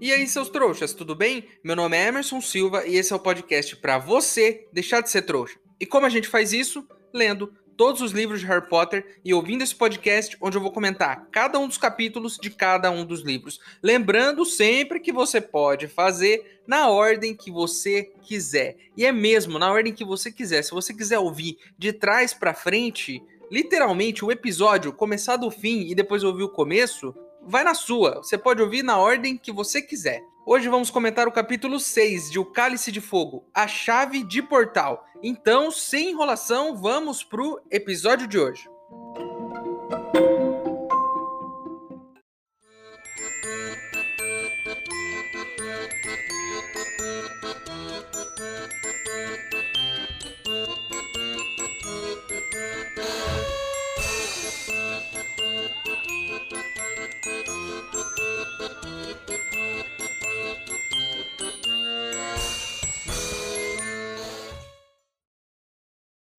E aí, seus trouxas, tudo bem? Meu nome é Emerson Silva e esse é o podcast para você deixar de ser trouxa. E como a gente faz isso? Lendo todos os livros de Harry Potter e ouvindo esse podcast onde eu vou comentar cada um dos capítulos de cada um dos livros. Lembrando sempre que você pode fazer na ordem que você quiser. E é mesmo na ordem que você quiser. Se você quiser ouvir de trás para frente, literalmente o episódio começar do fim e depois ouvir o começo, vai na sua. Você pode ouvir na ordem que você quiser. Hoje vamos comentar o capítulo 6 de O Cálice de Fogo, a chave de portal. Então, sem enrolação, vamos pro episódio de hoje.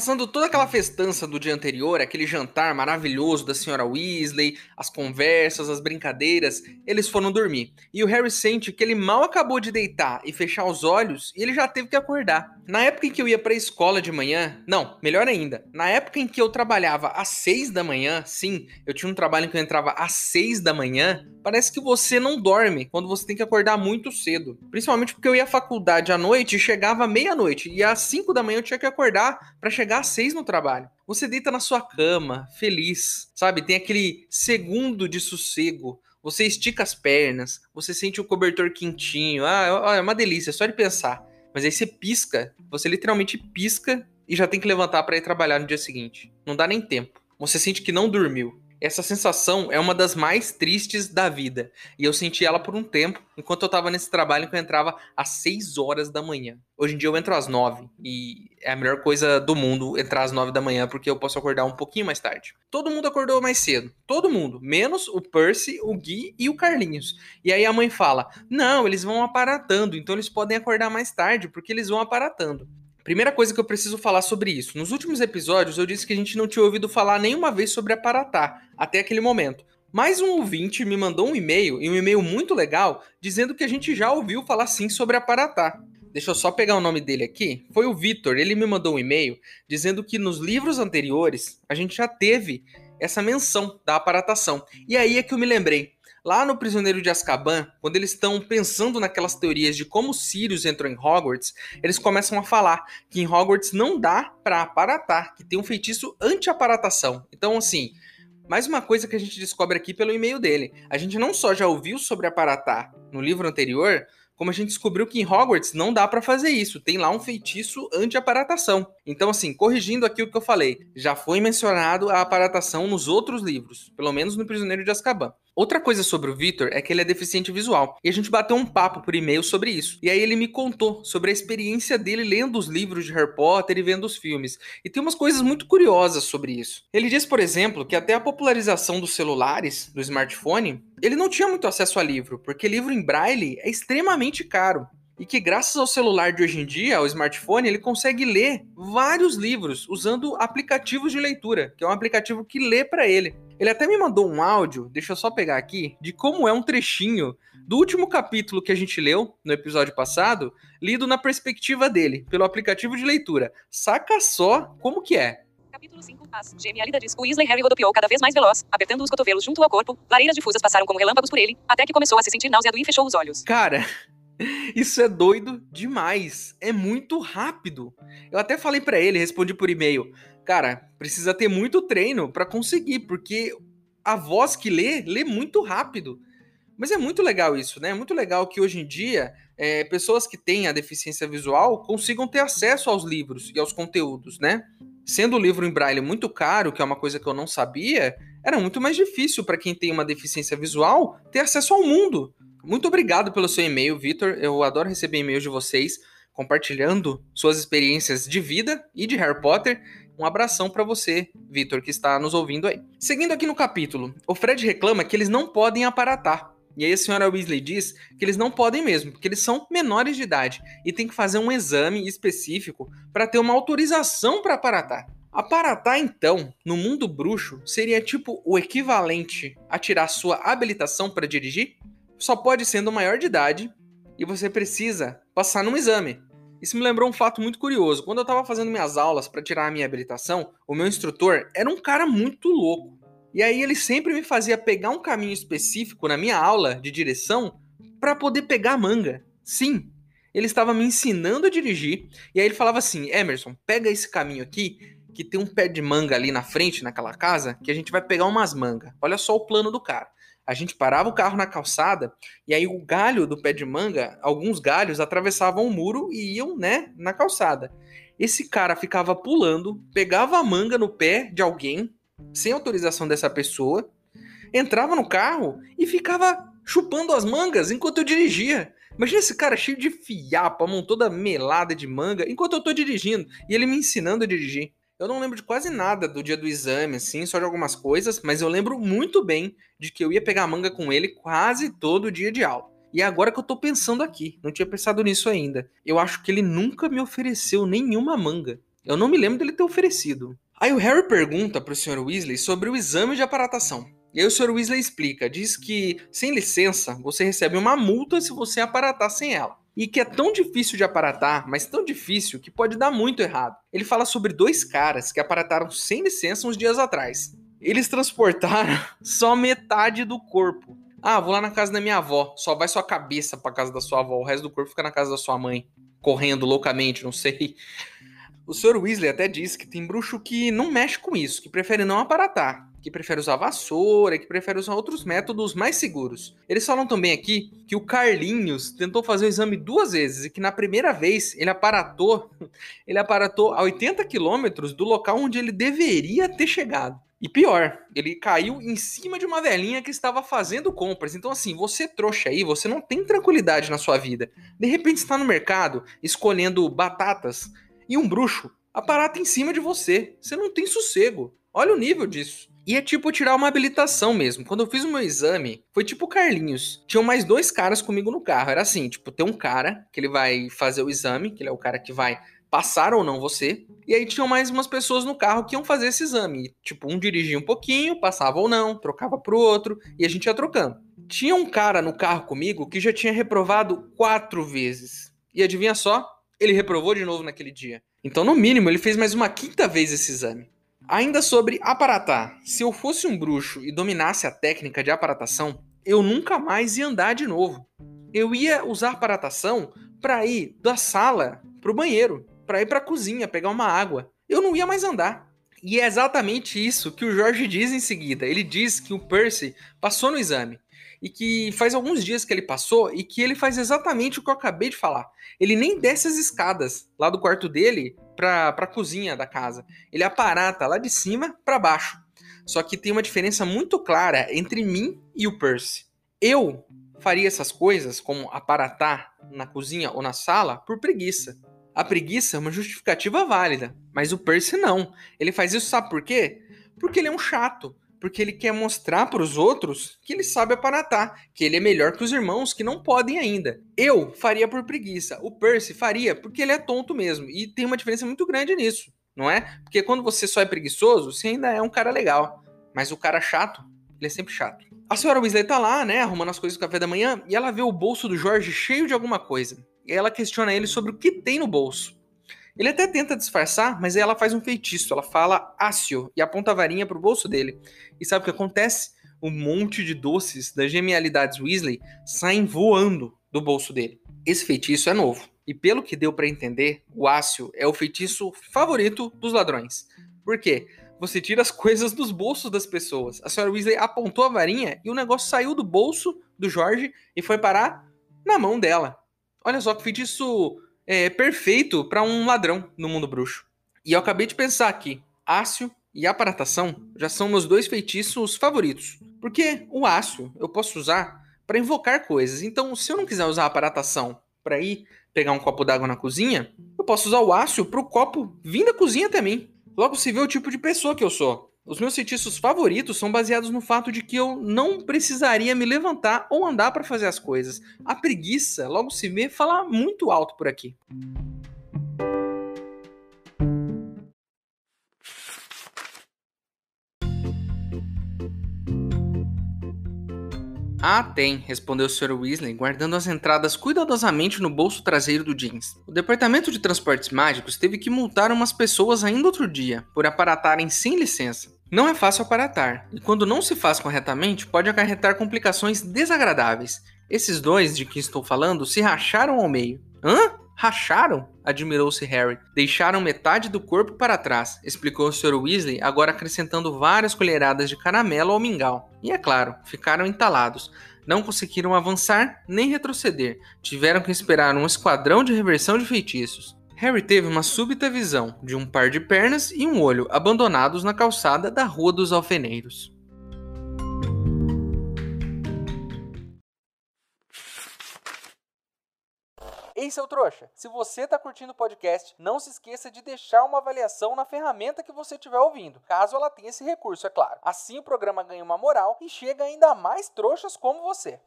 Passando toda aquela festança do dia anterior, aquele jantar maravilhoso da senhora Weasley, as conversas, as brincadeiras, eles foram dormir. E o Harry sente que ele mal acabou de deitar e fechar os olhos e ele já teve que acordar. Na época em que eu ia para a escola de manhã, não, melhor ainda, na época em que eu trabalhava às seis da manhã, sim, eu tinha um trabalho em que eu entrava às seis da manhã, parece que você não dorme quando você tem que acordar muito cedo. Principalmente porque eu ia à faculdade à noite e chegava meia-noite, e às cinco da manhã eu tinha que acordar para chegar às seis no trabalho. Você deita na sua cama, feliz, sabe? Tem aquele segundo de sossego. Você estica as pernas, você sente o cobertor quentinho. Ah, é uma delícia, só de pensar. Mas aí você pisca, você literalmente pisca e já tem que levantar para ir trabalhar no dia seguinte. Não dá nem tempo. Você sente que não dormiu. Essa sensação é uma das mais tristes da vida. E eu senti ela por um tempo, enquanto eu estava nesse trabalho que eu entrava às 6 horas da manhã. Hoje em dia eu entro às 9 e é a melhor coisa do mundo entrar às 9 da manhã porque eu posso acordar um pouquinho mais tarde. Todo mundo acordou mais cedo. Todo mundo, menos o Percy, o Gui e o Carlinhos. E aí a mãe fala: "Não, eles vão aparatando, então eles podem acordar mais tarde porque eles vão aparatando". Primeira coisa que eu preciso falar sobre isso. Nos últimos episódios eu disse que a gente não tinha ouvido falar nenhuma vez sobre aparatar, até aquele momento. Mais um ouvinte me mandou um e-mail, e um e-mail muito legal, dizendo que a gente já ouviu falar sim sobre aparatar. Deixa eu só pegar o nome dele aqui. Foi o Vitor, ele me mandou um e-mail dizendo que nos livros anteriores a gente já teve essa menção da aparatação. E aí é que eu me lembrei. Lá no Prisioneiro de Azkaban, quando eles estão pensando naquelas teorias de como Sirius entrou em Hogwarts, eles começam a falar que em Hogwarts não dá para aparatar, que tem um feitiço anti-aparatação. Então, assim, mais uma coisa que a gente descobre aqui pelo e-mail dele. A gente não só já ouviu sobre aparatar no livro anterior, como a gente descobriu que em Hogwarts não dá para fazer isso, tem lá um feitiço anti-aparatação. Então, assim, corrigindo aqui o que eu falei, já foi mencionado a aparatação nos outros livros, pelo menos no Prisioneiro de Azkaban. Outra coisa sobre o Victor é que ele é deficiente visual. E a gente bateu um papo por e-mail sobre isso. E aí ele me contou sobre a experiência dele lendo os livros de Harry Potter e vendo os filmes. E tem umas coisas muito curiosas sobre isso. Ele diz, por exemplo, que até a popularização dos celulares, do smartphone, ele não tinha muito acesso a livro, porque livro em braille é extremamente caro e que graças ao celular de hoje em dia, ao smartphone, ele consegue ler vários livros usando aplicativos de leitura, que é um aplicativo que lê para ele. Ele até me mandou um áudio, deixa eu só pegar aqui, de como é um trechinho do último capítulo que a gente leu no episódio passado, lido na perspectiva dele, pelo aplicativo de leitura. Saca só como que é. Capítulo 5, As. Genialida diz. O Weasley Harry rodopiou cada vez mais veloz, apertando os cotovelos junto ao corpo. Lareiras difusas passaram como relâmpagos por ele, até que começou a se sentir nauseado e fechou os olhos. Cara, isso é doido demais. É muito rápido. Eu até falei para ele, respondi por e-mail. Cara, precisa ter muito treino para conseguir, porque a voz que lê, lê muito rápido. Mas é muito legal isso, né? É muito legal que hoje em dia é, pessoas que têm a deficiência visual consigam ter acesso aos livros e aos conteúdos, né? Sendo o livro em braille muito caro, que é uma coisa que eu não sabia, era muito mais difícil para quem tem uma deficiência visual ter acesso ao mundo Muito obrigado pelo seu e-mail, Vitor. Eu adoro receber e-mails de vocês compartilhando suas experiências de vida e de Harry Potter. Um abração para você, Vitor, que está nos ouvindo aí. Seguindo aqui no capítulo, o Fred reclama que eles não podem aparatar. E aí a senhora Weasley diz que eles não podem mesmo, porque eles são menores de idade e tem que fazer um exame específico para ter uma autorização para aparatar. Aparatar, então, no mundo bruxo, seria tipo o equivalente a tirar sua habilitação para dirigir? Só pode sendo maior de idade e você precisa passar num exame. Isso me lembrou um fato muito curioso. Quando eu estava fazendo minhas aulas para tirar a minha habilitação, o meu instrutor era um cara muito louco. E aí ele sempre me fazia pegar um caminho específico na minha aula de direção para poder pegar a manga. Sim, ele estava me ensinando a dirigir. E aí ele falava assim: Emerson, pega esse caminho aqui que tem um pé de manga ali na frente, naquela casa, que a gente vai pegar umas mangas. Olha só o plano do cara. A gente parava o carro na calçada e aí o galho do pé de manga, alguns galhos atravessavam o muro e iam, né, na calçada. Esse cara ficava pulando, pegava a manga no pé de alguém, sem autorização dessa pessoa, entrava no carro e ficava chupando as mangas enquanto eu dirigia. Imagina esse cara cheio de fiapo, a mão toda melada de manga, enquanto eu tô dirigindo, e ele me ensinando a dirigir. Eu não lembro de quase nada do dia do exame, assim, só de algumas coisas, mas eu lembro muito bem de que eu ia pegar manga com ele quase todo dia de aula. E é agora que eu tô pensando aqui, não tinha pensado nisso ainda. Eu acho que ele nunca me ofereceu nenhuma manga. Eu não me lembro dele ter oferecido. Aí o Harry pergunta pro Sr. Weasley sobre o exame de aparatação. E aí o Sr. Weasley explica, diz que sem licença você recebe uma multa se você aparatar sem ela e que é tão difícil de aparatar, mas tão difícil que pode dar muito errado. Ele fala sobre dois caras que aparataram sem licença uns dias atrás. Eles transportaram só metade do corpo. Ah, vou lá na casa da minha avó. Só vai sua cabeça pra casa da sua avó. O resto do corpo fica na casa da sua mãe. Correndo loucamente, não sei. O Sr. Weasley até diz que tem bruxo que não mexe com isso, que prefere não aparatar que prefere usar vassoura, que prefere usar outros métodos mais seguros. Eles falam também aqui que o Carlinhos tentou fazer o exame duas vezes e que na primeira vez ele aparatou, ele aparatou a 80 quilômetros do local onde ele deveria ter chegado. E pior, ele caiu em cima de uma velhinha que estava fazendo compras. Então, assim, você trouxa aí, você não tem tranquilidade na sua vida. De repente está no mercado escolhendo batatas e um bruxo aparata em cima de você. Você não tem sossego. Olha o nível disso. E é tipo tirar uma habilitação mesmo. Quando eu fiz o meu exame, foi tipo Carlinhos. Tinham mais dois caras comigo no carro. Era assim, tipo, tem um cara que ele vai fazer o exame, que ele é o cara que vai passar ou não você. E aí tinham mais umas pessoas no carro que iam fazer esse exame. Tipo, um dirigia um pouquinho, passava ou não, trocava pro outro, e a gente ia trocando. Tinha um cara no carro comigo que já tinha reprovado quatro vezes. E adivinha só? Ele reprovou de novo naquele dia. Então, no mínimo, ele fez mais uma quinta vez esse exame. Ainda sobre aparatar. Se eu fosse um bruxo e dominasse a técnica de aparatação, eu nunca mais ia andar de novo. Eu ia usar aparatação para ir da sala pro banheiro, para ir para a cozinha pegar uma água. Eu não ia mais andar. E é exatamente isso que o Jorge diz em seguida. Ele diz que o Percy passou no exame e que faz alguns dias que ele passou e que ele faz exatamente o que eu acabei de falar. Ele nem desce as escadas lá do quarto dele para a cozinha da casa. Ele aparata lá de cima para baixo. Só que tem uma diferença muito clara entre mim e o Percy. Eu faria essas coisas, como aparatar na cozinha ou na sala, por preguiça. A preguiça é uma justificativa válida, mas o Percy não. Ele faz isso, sabe por quê? Porque ele é um chato porque ele quer mostrar para os outros que ele sabe aparatar, que ele é melhor que os irmãos que não podem ainda. Eu faria por preguiça, o Percy faria porque ele é tonto mesmo, e tem uma diferença muito grande nisso, não é? Porque quando você só é preguiçoso, você ainda é um cara legal, mas o cara chato, ele é sempre chato. A senhora Weasley tá lá, né, arrumando as coisas do café da manhã, e ela vê o bolso do Jorge cheio de alguma coisa. E ela questiona ele sobre o que tem no bolso. Ele até tenta disfarçar, mas ela faz um feitiço. Ela fala ácio e aponta a varinha pro bolso dele. E sabe o que acontece? Um monte de doces das genialidades Weasley saem voando do bolso dele. Esse feitiço é novo. E pelo que deu para entender, o ácio é o feitiço favorito dos ladrões. Por quê? Você tira as coisas dos bolsos das pessoas. A senhora Weasley apontou a varinha e o negócio saiu do bolso do Jorge e foi parar na mão dela. Olha só que feitiço é, perfeito para um ladrão no mundo bruxo. E eu acabei de pensar aqui, ácio e aparatação já são meus dois feitiços favoritos. Porque o ácio eu posso usar para invocar coisas. Então, se eu não quiser usar aparatação para ir pegar um copo d'água na cozinha, eu posso usar o ácio para o copo vir da cozinha até mim. Logo se vê o tipo de pessoa que eu sou. Os meus feitiços favoritos são baseados no fato de que eu não precisaria me levantar ou andar para fazer as coisas. A preguiça, logo se vê, fala muito alto por aqui. Ah, tem, respondeu o Sr. Weasley, guardando as entradas cuidadosamente no bolso traseiro do jeans. O departamento de transportes mágicos teve que multar umas pessoas ainda outro dia, por aparatarem sem licença. Não é fácil aparatar, e quando não se faz corretamente, pode acarretar complicações desagradáveis. Esses dois de que estou falando se racharam ao meio. Hã? Racharam? admirou-se Harry. Deixaram metade do corpo para trás, explicou o Sr. Weasley, agora acrescentando várias colheradas de caramelo ao mingau. E é claro, ficaram entalados. Não conseguiram avançar nem retroceder. Tiveram que esperar um esquadrão de reversão de feitiços. Harry teve uma súbita visão de um par de pernas e um olho abandonados na calçada da Rua dos Alfeneiros. Ei, seu trouxa, se você está curtindo o podcast, não se esqueça de deixar uma avaliação na ferramenta que você estiver ouvindo, caso ela tenha esse recurso, é claro. Assim o programa ganha uma moral e chega ainda mais trouxas como você.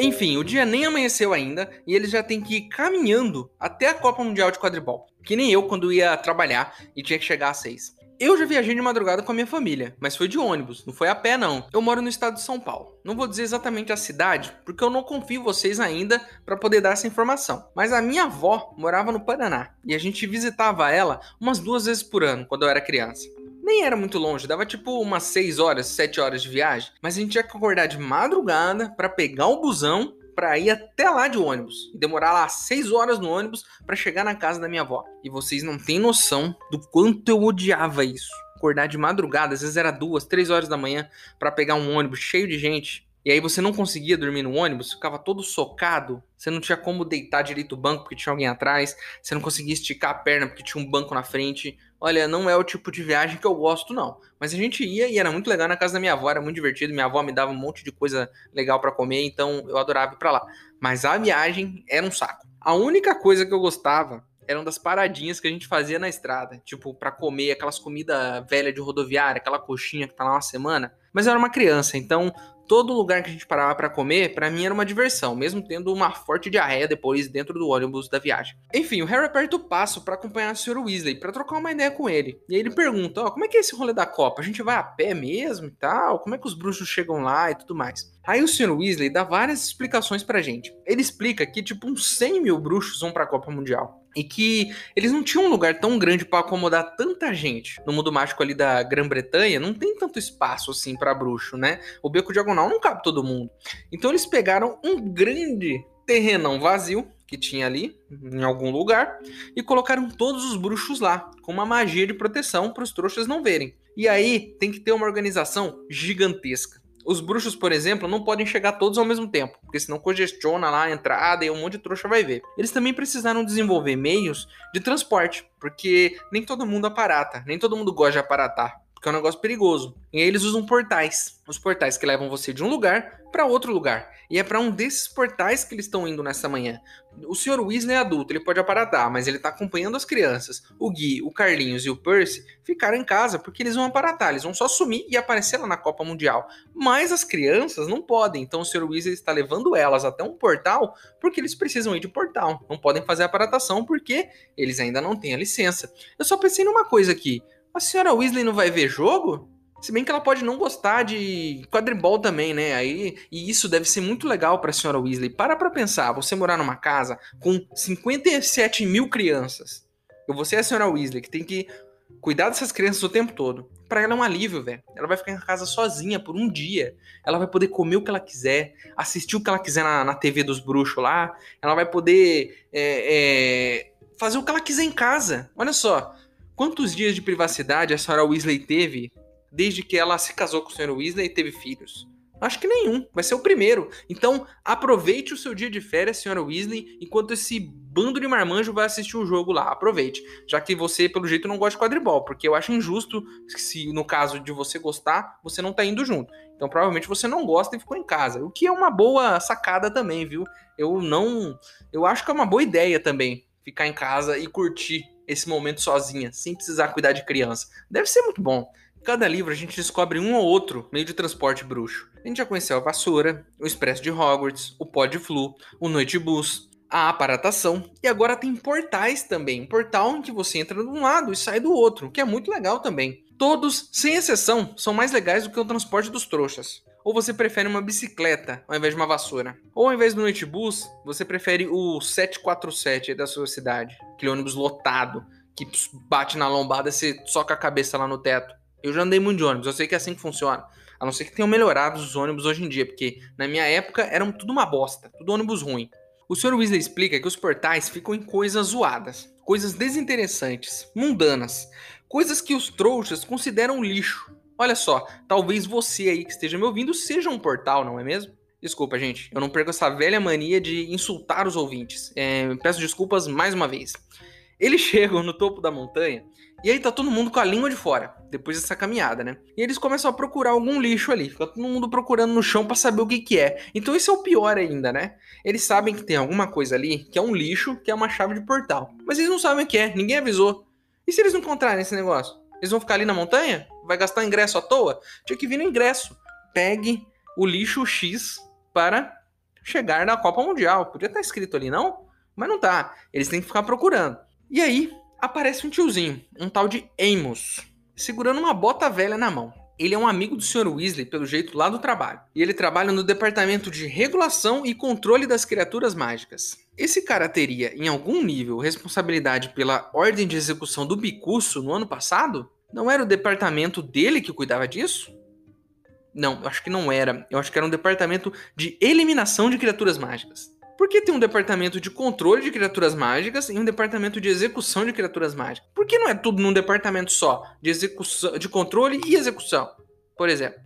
Enfim, o dia nem amanheceu ainda e eles já têm que ir caminhando até a Copa Mundial de Quadribol. Que nem eu quando ia trabalhar e tinha que chegar às seis. Eu já viajei de madrugada com a minha família, mas foi de ônibus, não foi a pé não. Eu moro no estado de São Paulo. Não vou dizer exatamente a cidade, porque eu não confio em vocês ainda para poder dar essa informação. Mas a minha avó morava no Paraná e a gente visitava ela umas duas vezes por ano quando eu era criança. Nem era muito longe, dava tipo umas 6 horas, 7 horas de viagem, mas a gente tinha que acordar de madrugada para pegar o busão para ir até lá de ônibus e demorar lá seis horas no ônibus para chegar na casa da minha avó. E vocês não têm noção do quanto eu odiava isso. Acordar de madrugada, às vezes era duas, três horas da manhã para pegar um ônibus cheio de gente. E aí você não conseguia dormir no ônibus, ficava todo socado, você não tinha como deitar direito o banco porque tinha alguém atrás, você não conseguia esticar a perna porque tinha um banco na frente. Olha, não é o tipo de viagem que eu gosto, não. Mas a gente ia e era muito legal na casa da minha avó, era muito divertido. Minha avó me dava um monte de coisa legal para comer, então eu adorava ir pra lá. Mas a viagem era um saco. A única coisa que eu gostava eram das paradinhas que a gente fazia na estrada. Tipo, para comer aquelas comidas velhas de rodoviária, aquela coxinha que tá lá uma semana. Mas eu era uma criança, então todo lugar que a gente parava para comer, para mim era uma diversão, mesmo tendo uma forte diarreia depois dentro do ônibus da viagem. Enfim, o Harry aperta o passo para acompanhar o Sr. Weasley, para trocar uma ideia com ele. E aí ele pergunta: Ó, oh, como é que é esse rolê da Copa? A gente vai a pé mesmo e tal? Como é que os bruxos chegam lá e tudo mais? Aí o Sr. Weasley dá várias explicações pra gente. Ele explica que, tipo, uns 100 mil bruxos vão pra Copa Mundial e que eles não tinham um lugar tão grande para acomodar tanta gente. No mundo mágico ali da Grã-Bretanha, não tem tanto espaço assim para bruxo, né? O beco diagonal não cabe todo mundo. Então eles pegaram um grande terrenão vazio que tinha ali em algum lugar e colocaram todos os bruxos lá, com uma magia de proteção para os trouxas não verem. E aí tem que ter uma organização gigantesca. Os bruxos, por exemplo, não podem chegar todos ao mesmo tempo, porque senão congestiona lá a entrada e um monte de trouxa vai ver. Eles também precisaram desenvolver meios de transporte, porque nem todo mundo aparata, nem todo mundo gosta de aparatar porque é um negócio perigoso. E aí eles usam portais. Os portais que levam você de um lugar para outro lugar. E é para um desses portais que eles estão indo nessa manhã. O Sr. Weasley é adulto, ele pode aparatar, mas ele tá acompanhando as crianças. O Gui, o Carlinhos e o Percy ficaram em casa porque eles vão aparatar, eles vão só sumir e aparecer lá na Copa Mundial. Mas as crianças não podem, então o Sr. Weasley está levando elas até um portal porque eles precisam ir de portal. Não podem fazer aparatação porque eles ainda não têm a licença. Eu só pensei numa coisa aqui. A senhora Weasley não vai ver jogo? Se bem que ela pode não gostar de quadribol também, né? Aí, e isso deve ser muito legal para a senhora Weasley. Para pra pensar, você morar numa casa com 57 mil crianças. E você é a senhora Weasley, que tem que cuidar dessas crianças o tempo todo. Para ela é um alívio, velho. Ela vai ficar em casa sozinha por um dia. Ela vai poder comer o que ela quiser, assistir o que ela quiser na, na TV dos bruxos lá. Ela vai poder é, é, fazer o que ela quiser em casa. Olha só, Quantos dias de privacidade a senhora Weasley teve desde que ela se casou com o Sr. Weasley e teve filhos? Acho que nenhum. Vai ser o primeiro. Então, aproveite o seu dia de férias, senhora Weasley, enquanto esse bando de marmanjo vai assistir o jogo lá. Aproveite. Já que você, pelo jeito, não gosta de quadribol. Porque eu acho injusto se, no caso de você gostar, você não tá indo junto. Então, provavelmente você não gosta e ficou em casa. O que é uma boa sacada também, viu? Eu não. Eu acho que é uma boa ideia também. Ficar em casa e curtir esse momento sozinha, sem precisar cuidar de criança. Deve ser muito bom. Cada livro a gente descobre um ou outro meio de transporte bruxo. A gente já conheceu a vassoura, o expresso de Hogwarts, o pó de flu, o noite bus, a aparatação e agora tem portais também. Um portal em que você entra de um lado e sai do outro, que é muito legal também. Todos, sem exceção, são mais legais do que o transporte dos trouxas. Ou você prefere uma bicicleta ao invés de uma vassoura? Ou ao invés do noite bus, você prefere o 747 da sua cidade? Aquele ônibus lotado que bate na lombada você soca a cabeça lá no teto. Eu já andei muito de ônibus, eu sei que é assim que funciona. A não ser que tenham melhorado os ônibus hoje em dia, porque na minha época eram tudo uma bosta, tudo ônibus ruim. O Sr. Weasley explica que os portais ficam em coisas zoadas, coisas desinteressantes, mundanas, coisas que os trouxas consideram lixo. Olha só, talvez você aí que esteja me ouvindo seja um portal, não é mesmo? Desculpa, gente, eu não perco essa velha mania de insultar os ouvintes. É, peço desculpas mais uma vez. Eles chegam no topo da montanha e aí tá todo mundo com a língua de fora, depois dessa caminhada, né? E eles começam a procurar algum lixo ali, fica todo mundo procurando no chão para saber o que que é. Então esse é o pior ainda, né? Eles sabem que tem alguma coisa ali que é um lixo, que é uma chave de portal. Mas eles não sabem o que é, ninguém avisou. E se eles não encontrarem esse negócio? Eles vão ficar ali na montanha? Vai gastar ingresso à toa? Tinha que vir no ingresso. Pegue o lixo X para chegar na Copa Mundial. Podia estar escrito ali, não? Mas não tá. Eles têm que ficar procurando. E aí, aparece um tiozinho, um tal de Amos, segurando uma bota velha na mão. Ele é um amigo do Sr. Weasley, pelo jeito, lá do trabalho. E ele trabalha no departamento de regulação e controle das criaturas mágicas. Esse cara teria, em algum nível, responsabilidade pela ordem de execução do Bicurso no ano passado? Não era o departamento dele que cuidava disso? Não, eu acho que não era. Eu acho que era um departamento de eliminação de criaturas mágicas. Por que tem um departamento de controle de criaturas mágicas e um departamento de execução de criaturas mágicas? Por que não é tudo num departamento só, de execução, de controle e execução, por exemplo?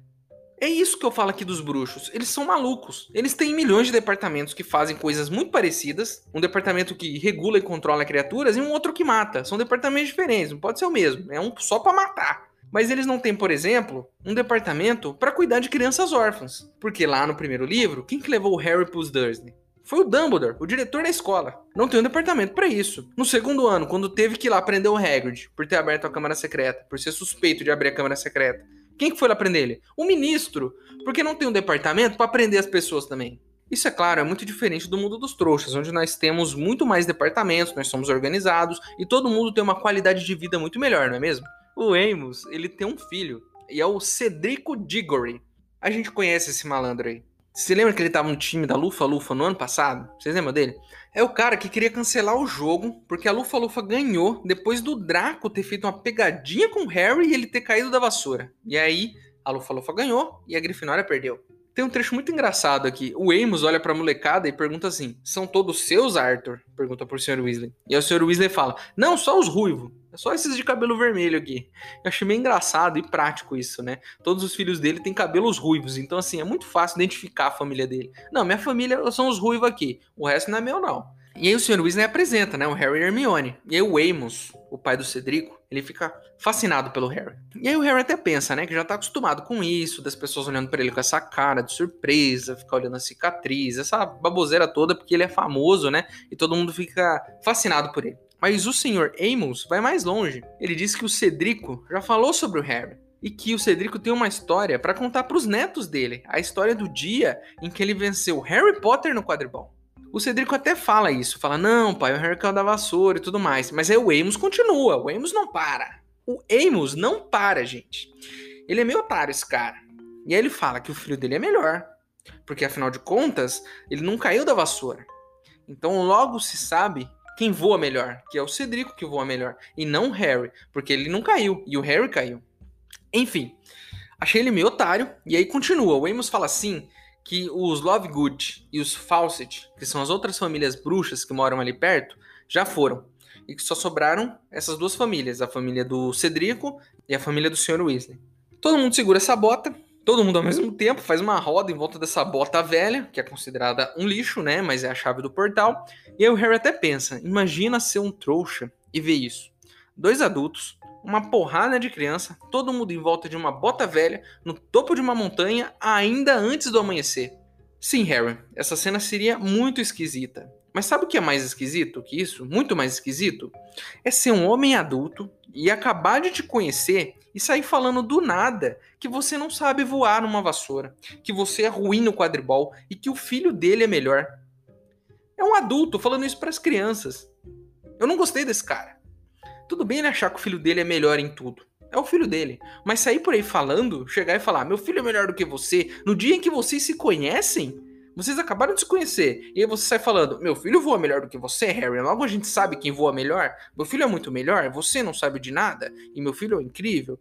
É isso que eu falo aqui dos bruxos. Eles são malucos. Eles têm milhões de departamentos que fazem coisas muito parecidas. Um departamento que regula e controla criaturas e um outro que mata. São departamentos diferentes, não pode ser o mesmo. É um só para matar. Mas eles não têm, por exemplo, um departamento para cuidar de crianças órfãs. Porque lá no primeiro livro, quem que levou o Harry pros Dursley? Foi o Dumbledore, o diretor da escola. Não tem um departamento para isso. No segundo ano, quando teve que ir lá prender o Hagrid por ter aberto a Câmara Secreta, por ser suspeito de abrir a Câmara Secreta, quem que foi lá prender ele? O ministro. Porque não tem um departamento para prender as pessoas também. Isso, é claro, é muito diferente do mundo dos trouxas, onde nós temos muito mais departamentos, nós somos organizados e todo mundo tem uma qualidade de vida muito melhor, não é mesmo? O Amos, ele tem um filho, e é o Cedrico Diggory. A gente conhece esse malandro aí. Você lembra que ele tava no time da Lufa Lufa no ano passado? Vocês lembram dele? É o cara que queria cancelar o jogo porque a Lufa Lufa ganhou depois do Draco ter feito uma pegadinha com o Harry e ele ter caído da vassoura. E aí, a Lufa Lufa ganhou e a Grifinória perdeu. Tem um trecho muito engraçado aqui. O Amos olha pra molecada e pergunta assim: São todos seus, Arthur? Pergunta pro Sr. Weasley. E o Sr. Weasley fala: Não, só os ruivos. É só esses de cabelo vermelho aqui. Eu achei meio engraçado e prático isso, né? Todos os filhos dele têm cabelos ruivos, então assim, é muito fácil identificar a família dele. Não, minha família são os ruivos aqui, o resto não é meu não. E aí o Sr. Weasley apresenta, né, o Harry e Hermione. E aí o Amos, o pai do Cedrico, ele fica fascinado pelo Harry. E aí o Harry até pensa, né, que já tá acostumado com isso, das pessoas olhando para ele com essa cara de surpresa, ficar olhando a cicatriz, essa baboseira toda, porque ele é famoso, né, e todo mundo fica fascinado por ele. Mas o Sr. Amos vai mais longe. Ele diz que o Cedrico já falou sobre o Harry e que o Cedrico tem uma história para contar para os netos dele, a história do dia em que ele venceu Harry Potter no quadribol. O Cedrico até fala isso, fala: "Não, pai, o Harry caiu da vassoura e tudo mais". Mas aí o Amos continua, o Amos não para. O Amos não para, gente. Ele é meio otário esse cara. E aí ele fala que o filho dele é melhor, porque afinal de contas, ele não caiu da vassoura. Então logo se sabe quem voa melhor, que é o Cedrico que voa melhor, e não o Harry, porque ele não caiu, e o Harry caiu. Enfim, achei ele meio otário, e aí continua. O Amos fala assim que os Lovegood e os Fawcett, que são as outras famílias bruxas que moram ali perto, já foram. E que só sobraram essas duas famílias, a família do Cedrico e a família do Sr. Weasley. Todo mundo segura essa bota, Todo mundo ao mesmo tempo faz uma roda em volta dessa bota velha, que é considerada um lixo, né? Mas é a chave do portal. E aí o Harry até pensa: imagina ser um trouxa e ver isso. Dois adultos, uma porrada de criança, todo mundo em volta de uma bota velha, no topo de uma montanha, ainda antes do amanhecer. Sim, Harry, essa cena seria muito esquisita. Mas sabe o que é mais esquisito que isso? Muito mais esquisito? É ser um homem adulto e acabar de te conhecer e sair falando do nada que você não sabe voar numa vassoura, que você é ruim no quadribol e que o filho dele é melhor. É um adulto falando isso para as crianças. Eu não gostei desse cara. Tudo bem ele achar que o filho dele é melhor em tudo. É o filho dele. Mas sair por aí falando, chegar e falar: meu filho é melhor do que você, no dia em que vocês se conhecem, vocês acabaram de se conhecer. E aí você sai falando: Meu filho voa melhor do que você, Harry. Logo a gente sabe quem voa melhor. Meu filho é muito melhor. Você não sabe de nada. E meu filho é incrível.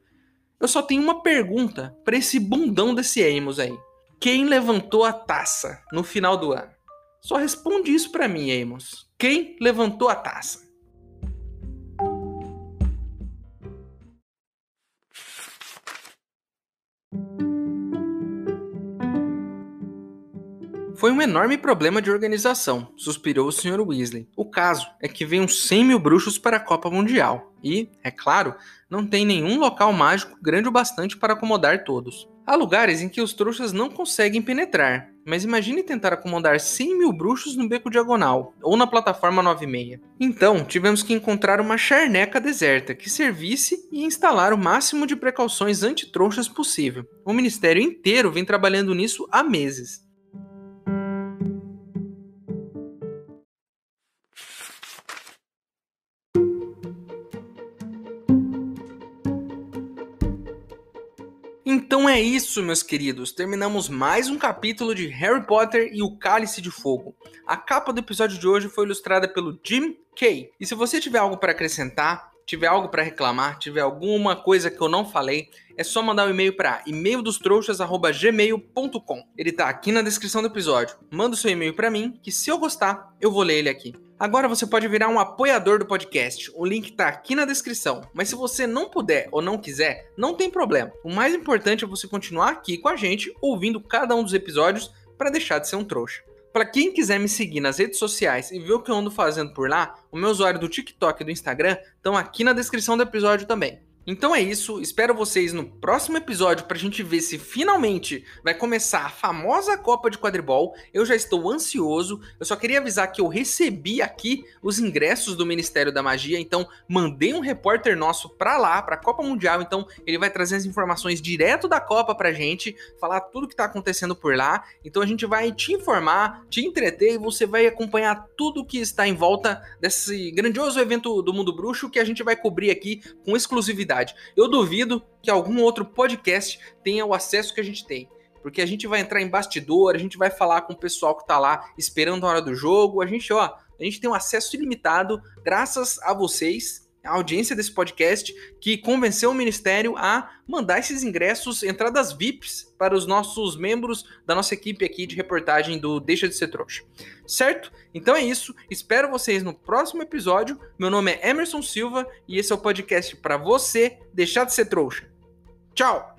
Eu só tenho uma pergunta para esse bundão desse Amos aí. Quem levantou a taça no final do ano? Só responde isso para mim, Amos. Quem levantou a taça? Foi um enorme problema de organização, suspirou o Sr. Weasley. O caso é que uns 100 mil bruxos para a Copa Mundial. E, é claro, não tem nenhum local mágico grande o bastante para acomodar todos. Há lugares em que os trouxas não conseguem penetrar, mas imagine tentar acomodar 100 mil bruxos no beco diagonal, ou na plataforma 96. Então, tivemos que encontrar uma charneca deserta que servisse e instalar o máximo de precauções anti-trouxas possível. O ministério inteiro vem trabalhando nisso há meses. Então é isso, meus queridos. Terminamos mais um capítulo de Harry Potter e o Cálice de Fogo. A capa do episódio de hoje foi ilustrada pelo Jim Kay. E se você tiver algo para acrescentar, tiver algo para reclamar, tiver alguma coisa que eu não falei, é só mandar um e-mail para e-maildostrouxas@gmail.com. Ele tá aqui na descrição do episódio. Manda o seu e-mail para mim, que se eu gostar, eu vou ler ele aqui. Agora você pode virar um apoiador do podcast. O link está aqui na descrição. Mas se você não puder ou não quiser, não tem problema. O mais importante é você continuar aqui com a gente, ouvindo cada um dos episódios para deixar de ser um trouxa. Para quem quiser me seguir nas redes sociais e ver o que eu ando fazendo por lá, o meu usuário do TikTok e do Instagram estão aqui na descrição do episódio também. Então é isso, espero vocês no próximo episódio pra gente ver se finalmente vai começar a famosa Copa de Quadribol. Eu já estou ansioso. Eu só queria avisar que eu recebi aqui os ingressos do Ministério da Magia, então mandei um repórter nosso pra lá, pra Copa Mundial, então ele vai trazer as informações direto da Copa pra gente, falar tudo que tá acontecendo por lá. Então a gente vai te informar, te entreter e você vai acompanhar tudo que está em volta desse grandioso evento do Mundo Bruxo que a gente vai cobrir aqui com exclusividade eu duvido que algum outro podcast tenha o acesso que a gente tem. Porque a gente vai entrar em bastidor, a gente vai falar com o pessoal que tá lá esperando a hora do jogo. A gente, ó, a gente tem um acesso ilimitado graças a vocês a audiência desse podcast que convenceu o Ministério a mandar esses ingressos, entradas VIPs, para os nossos membros da nossa equipe aqui de reportagem do Deixa de Ser Trouxa. Certo? Então é isso. Espero vocês no próximo episódio. Meu nome é Emerson Silva e esse é o podcast para você deixar de ser trouxa. Tchau!